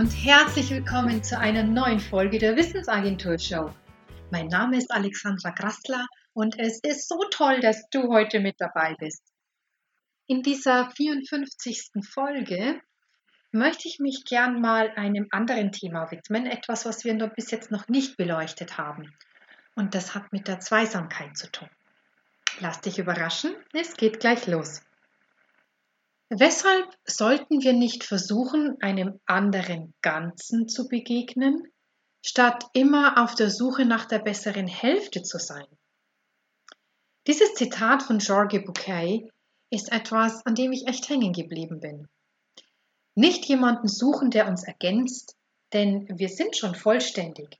und herzlich willkommen zu einer neuen Folge der Wissensagentur Show. Mein Name ist Alexandra Grassler und es ist so toll, dass du heute mit dabei bist. In dieser 54. Folge möchte ich mich gern mal einem anderen Thema widmen, etwas, was wir bis jetzt noch nicht beleuchtet haben. Und das hat mit der Zweisamkeit zu tun. Lass dich überraschen, es geht gleich los. Weshalb sollten wir nicht versuchen, einem anderen Ganzen zu begegnen, statt immer auf der Suche nach der besseren Hälfte zu sein? Dieses Zitat von Georges Bouquet ist etwas, an dem ich echt hängen geblieben bin. Nicht jemanden suchen, der uns ergänzt, denn wir sind schon vollständig.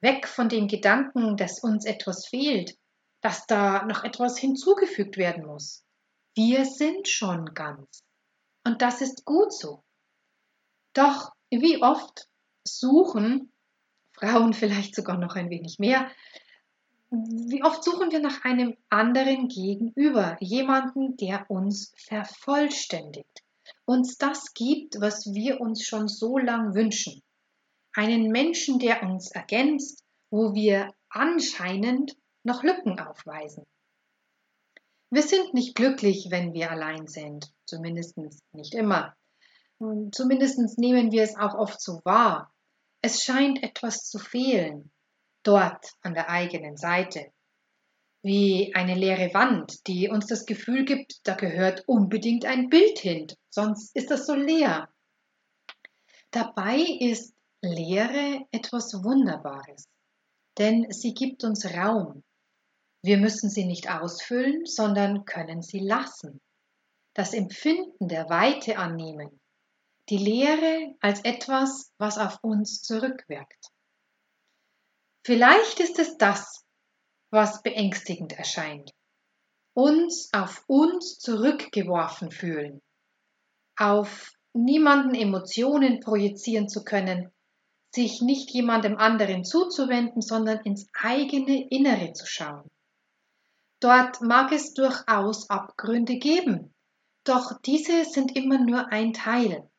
Weg von dem Gedanken, dass uns etwas fehlt, dass da noch etwas hinzugefügt werden muss. Wir sind schon ganz. Und das ist gut so. Doch wie oft suchen Frauen vielleicht sogar noch ein wenig mehr, wie oft suchen wir nach einem anderen Gegenüber, jemanden, der uns vervollständigt, uns das gibt, was wir uns schon so lang wünschen. Einen Menschen, der uns ergänzt, wo wir anscheinend noch Lücken aufweisen. Wir sind nicht glücklich, wenn wir allein sind, zumindest nicht immer. Zumindest nehmen wir es auch oft so wahr. Es scheint etwas zu fehlen, dort an der eigenen Seite. Wie eine leere Wand, die uns das Gefühl gibt, da gehört unbedingt ein Bild hin, sonst ist das so leer. Dabei ist Leere etwas Wunderbares, denn sie gibt uns Raum, wir müssen sie nicht ausfüllen, sondern können sie lassen. Das Empfinden der Weite annehmen. Die Lehre als etwas, was auf uns zurückwirkt. Vielleicht ist es das, was beängstigend erscheint. Uns auf uns zurückgeworfen fühlen. Auf niemanden Emotionen projizieren zu können, sich nicht jemandem anderen zuzuwenden, sondern ins eigene Innere zu schauen. Dort mag es durchaus Abgründe geben, doch diese sind immer nur ein Teil.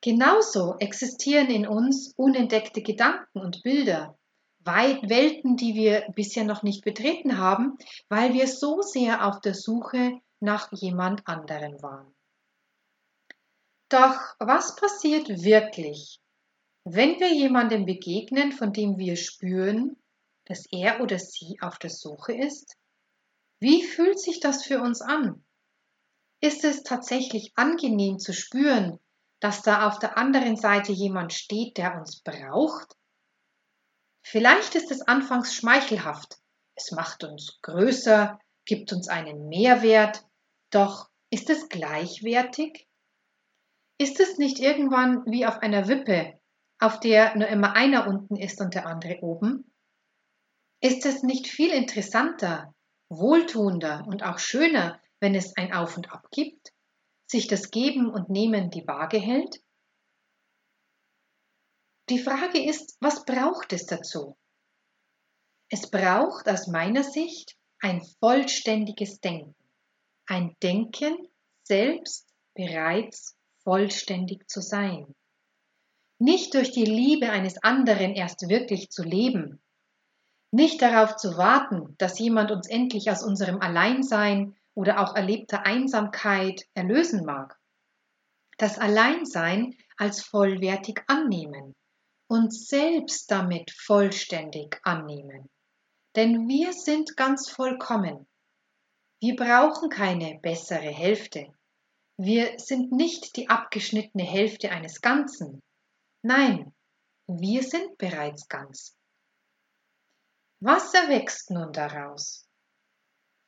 Genauso existieren in uns unentdeckte Gedanken und Bilder, Welten, die wir bisher noch nicht betreten haben, weil wir so sehr auf der Suche nach jemand anderem waren. Doch was passiert wirklich, wenn wir jemandem begegnen, von dem wir spüren, dass er oder sie auf der Suche ist? Wie fühlt sich das für uns an? Ist es tatsächlich angenehm zu spüren, dass da auf der anderen Seite jemand steht, der uns braucht? Vielleicht ist es anfangs schmeichelhaft. Es macht uns größer, gibt uns einen Mehrwert. Doch ist es gleichwertig? Ist es nicht irgendwann wie auf einer Wippe, auf der nur immer einer unten ist und der andere oben? Ist es nicht viel interessanter, wohltuender und auch schöner, wenn es ein Auf und Ab gibt, sich das Geben und Nehmen die Waage hält? Die Frage ist, was braucht es dazu? Es braucht aus meiner Sicht ein vollständiges Denken. Ein Denken, selbst bereits vollständig zu sein. Nicht durch die Liebe eines anderen erst wirklich zu leben, nicht darauf zu warten, dass jemand uns endlich aus unserem Alleinsein oder auch erlebter Einsamkeit erlösen mag. Das Alleinsein als vollwertig annehmen, uns selbst damit vollständig annehmen. Denn wir sind ganz vollkommen. Wir brauchen keine bessere Hälfte. Wir sind nicht die abgeschnittene Hälfte eines Ganzen. Nein, wir sind bereits ganz. Was erwächst nun daraus?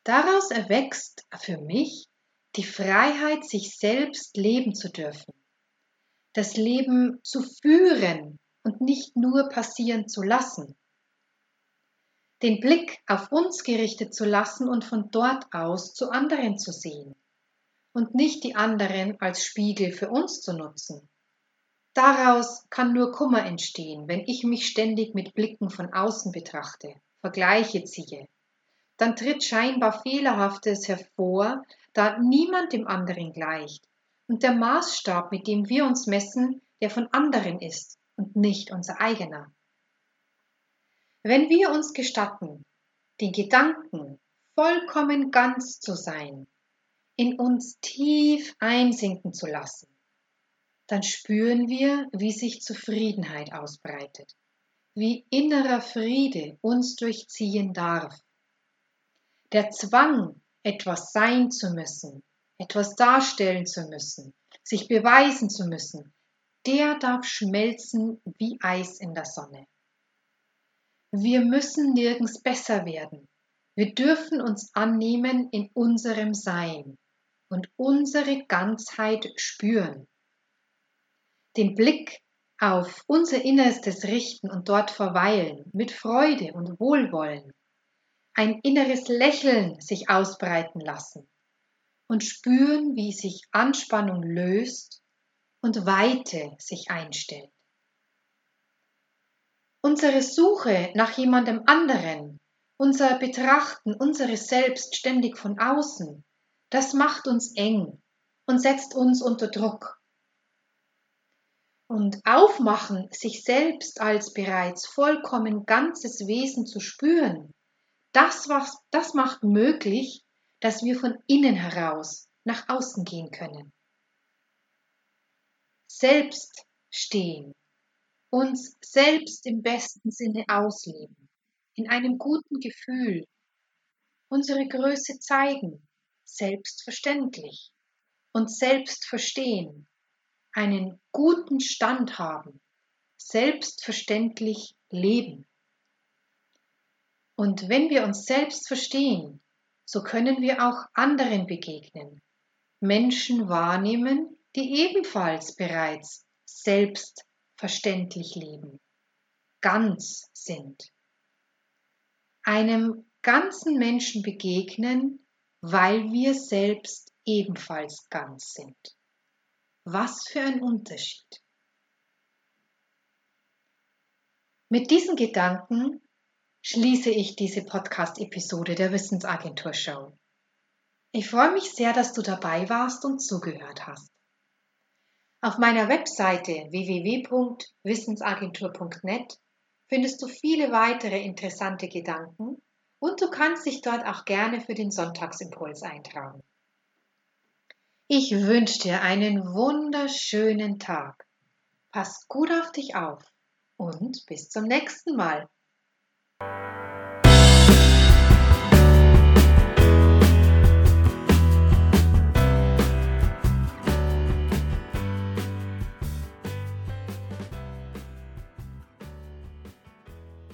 Daraus erwächst für mich die Freiheit, sich selbst leben zu dürfen, das Leben zu führen und nicht nur passieren zu lassen, den Blick auf uns gerichtet zu lassen und von dort aus zu anderen zu sehen und nicht die anderen als Spiegel für uns zu nutzen. Daraus kann nur Kummer entstehen, wenn ich mich ständig mit Blicken von außen betrachte, Vergleiche ziehe. Dann tritt scheinbar Fehlerhaftes hervor, da niemand dem anderen gleicht. Und der Maßstab, mit dem wir uns messen, der von anderen ist und nicht unser eigener. Wenn wir uns gestatten, den Gedanken vollkommen ganz zu sein, in uns tief einsinken zu lassen, dann spüren wir, wie sich Zufriedenheit ausbreitet, wie innerer Friede uns durchziehen darf. Der Zwang, etwas sein zu müssen, etwas darstellen zu müssen, sich beweisen zu müssen, der darf schmelzen wie Eis in der Sonne. Wir müssen nirgends besser werden. Wir dürfen uns annehmen in unserem Sein und unsere Ganzheit spüren. Den Blick auf unser Innerstes richten und dort verweilen mit Freude und Wohlwollen. Ein inneres Lächeln sich ausbreiten lassen und spüren, wie sich Anspannung löst und Weite sich einstellt. Unsere Suche nach jemandem anderen, unser Betrachten unseres Selbst ständig von außen, das macht uns eng und setzt uns unter Druck. Und aufmachen, sich selbst als bereits vollkommen ganzes Wesen zu spüren, das, was, das macht möglich, dass wir von innen heraus nach außen gehen können. Selbst stehen, uns selbst im besten Sinne ausleben, in einem guten Gefühl, unsere Größe zeigen, selbstverständlich und selbst verstehen, einen guten Stand haben, selbstverständlich leben. Und wenn wir uns selbst verstehen, so können wir auch anderen begegnen, Menschen wahrnehmen, die ebenfalls bereits selbstverständlich leben, ganz sind. Einem ganzen Menschen begegnen, weil wir selbst ebenfalls ganz sind. Was für ein Unterschied. Mit diesen Gedanken schließe ich diese Podcast-Episode der Wissensagentur Show. Ich freue mich sehr, dass du dabei warst und zugehört hast. Auf meiner Webseite www.wissensagentur.net findest du viele weitere interessante Gedanken und du kannst dich dort auch gerne für den Sonntagsimpuls eintragen. Ich wünsche dir einen wunderschönen Tag. Pass gut auf dich auf und bis zum nächsten Mal.